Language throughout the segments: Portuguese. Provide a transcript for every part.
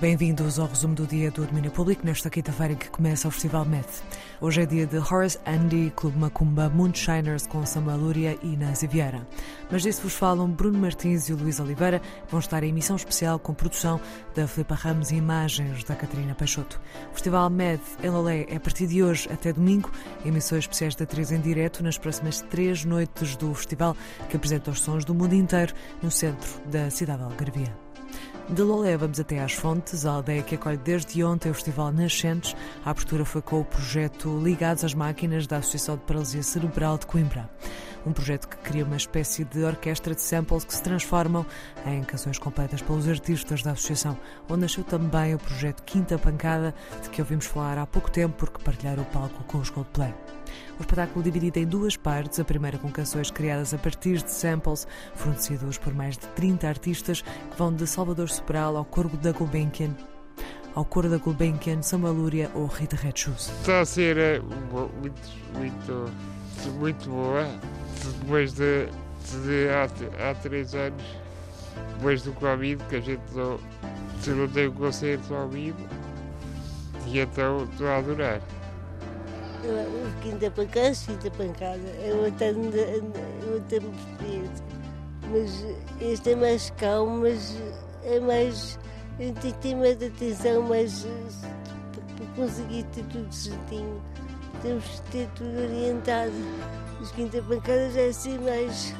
Bem-vindos ao resumo do dia do Domínio Público nesta quinta-feira que começa o Festival Med. Hoje é dia de Horace Andy, Clube Macumba, Moonshiners com Samuel Lúria e Nancy Vieira. Mas disso vos falam Bruno Martins e Luís Oliveira, vão estar em emissão especial com produção da Filipa Ramos e imagens da Catarina Peixoto. O Festival Med em Lolé é a partir de hoje até domingo, emissões especiais da 3 em direto nas próximas três noites do festival, que apresenta os sons do mundo inteiro no centro da cidade de Algarvia. De Lolé vamos até às Fontes, a aldeia que acolhe desde ontem o Festival Nascentes. A abertura foi com o projeto Ligados às Máquinas da Associação de Paralisia Cerebral de Coimbra. Um projeto que cria uma espécie de orquestra de samples que se transformam em canções completas pelos artistas da associação, onde nasceu também o projeto Quinta Pancada, de que ouvimos falar há pouco tempo porque partilharam o palco com os Coldplay. O espetáculo dividido em duas partes, a primeira com canções criadas a partir de samples fornecidos por mais de 30 artistas que vão de Salvador Sobral ao Corgo da Gulbenkian, ao Coro da Gulbenkian, Samuel Lúria ou Rita Red Shoes. Está a ser eh, muito, muito, muito boa. Depois de, de há, há três anos, depois do Covid, que a gente não, não tem um concerto ao vivo, e então estou a adorar o quinta pancada, quinta pancada. É outra, outra experiência. Mas este é mais calmo, mas é mais. A gente tem mais atenção, mas para conseguir ter tudo certinho, temos que ter tudo orientado. Os quinta pancadas é assim mais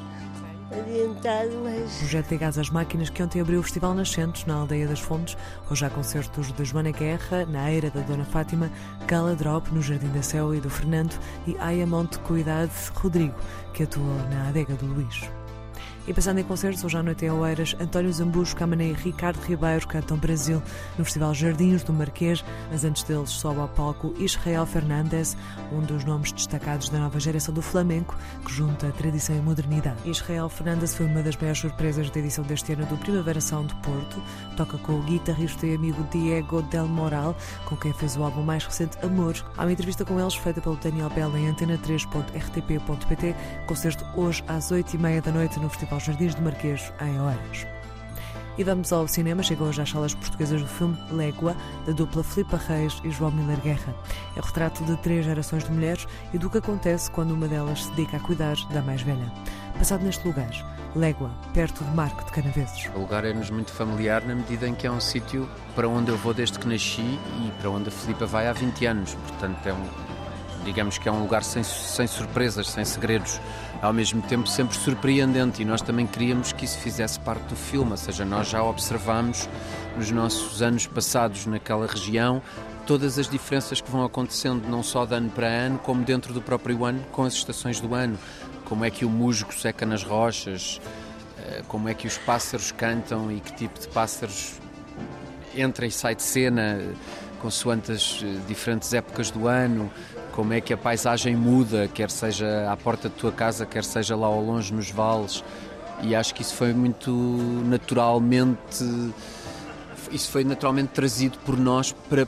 orientado, mas. Projeto Ligados às Máquinas que ontem abriu o Festival Nascentes na Aldeia das Fontes. Hoje há concertos de Joana Guerra, na Eira da Dona Fátima, Gala Drop no Jardim da Céu e do Fernando e Ayamonte Cuidade Rodrigo, que atuou na adega do Luís. E passando em concertos, hoje à noite em Oeiras, António Zambujo, Camané e Ricardo Ribeiro cantam Brasil no Festival Jardins do Marquês, mas antes deles sobe ao palco Israel Fernandes, um dos nomes destacados da nova geração do flamenco, que junta tradição e modernidade. Israel Fernandes foi uma das maiores surpresas da edição deste ano do Primavera Sound de Porto, toca com o guitarrista e amigo Diego Del Moral, com quem fez o álbum mais recente Amor. Há uma entrevista com eles feita pelo Daniel Bell em antena3.rtp.pt, concerto hoje às 8h30 da noite no Festival aos Jardins do Marquês, em Oeiras. E vamos ao cinema. Chegam hoje às salas portuguesas do filme Légua, da dupla Filipe Reis e João Miller Guerra. É o retrato de três gerações de mulheres e do que acontece quando uma delas se dedica a cuidar da mais velha. Passado neste lugar, Légua, perto de Marco de Canaveses. O lugar é-nos muito familiar na medida em que é um sítio para onde eu vou desde que nasci e para onde a Filipa vai há 20 anos. Portanto, é um, digamos que é um lugar sem, sem surpresas, sem segredos. Ao mesmo tempo sempre surpreendente e nós também queríamos que isso fizesse parte do filme, ou seja, nós já observamos nos nossos anos passados naquela região todas as diferenças que vão acontecendo não só de ano para ano, como dentro do próprio ano, com as estações do ano, como é que o musgo seca nas rochas, eh, como é que os pássaros cantam e que tipo de pássaros entra e sai de cena consoante as eh, diferentes épocas do ano, como é que a paisagem muda, quer seja à porta da tua casa, quer seja lá ao longe nos vales. E acho que isso foi muito naturalmente, isso foi naturalmente trazido por nós para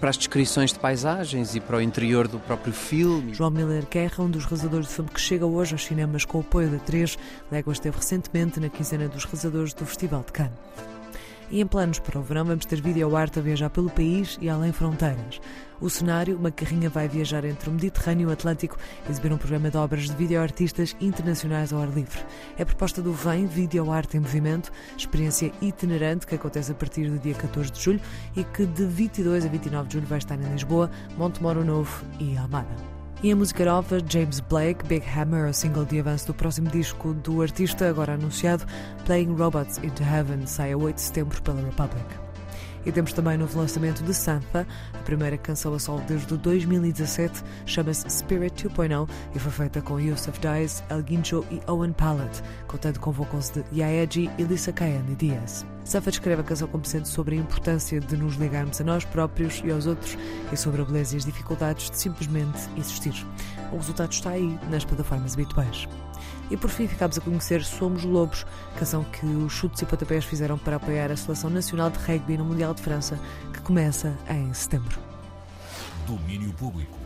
para as descrições de paisagens e para o interior do próprio filme. João Miller Guerra, um dos realizadores do filme que chega hoje aos cinemas com o apoio da 3, Léguas esteve recentemente na quinzena dos realizadores do Festival de Cannes. E em planos para o verão vamos ter vídeo arte a viajar pelo país e além fronteiras. O cenário, uma carrinha vai viajar entre o Mediterrâneo e o Atlântico, exibir um programa de obras de videoartistas internacionais ao ar livre. É proposta do VEM Video Arte em Movimento, experiência itinerante que acontece a partir do dia 14 de julho e que de 22 a 29 de julho vai estar em Lisboa, Montemoro Novo e Almada. E a música nova, James Blake, Big Hammer, o single de avanço do próximo disco do artista, agora anunciado, Playing Robots into Heaven, sai a 8 de setembro pela Republic. E temos também novo lançamento de Santha, a primeira canção a solo desde 2017, chama-se Spirit 2.0 e foi feita com Yusuf Dias, El Guincho e Owen Pallet, contando com vocals de Yaeji e Lisa Kayane Diaz. Safa descreve a canção como sendo sobre a importância de nos ligarmos a nós próprios e aos outros e sobre a beleza e as dificuldades de simplesmente existir. O resultado está aí nas plataformas habituais. E por fim ficámos a conhecer Somos Lobos, canção que os chutes e pontapés fizeram para apoiar a Seleção Nacional de Rugby no Mundial de França, que começa em setembro. Domínio Público.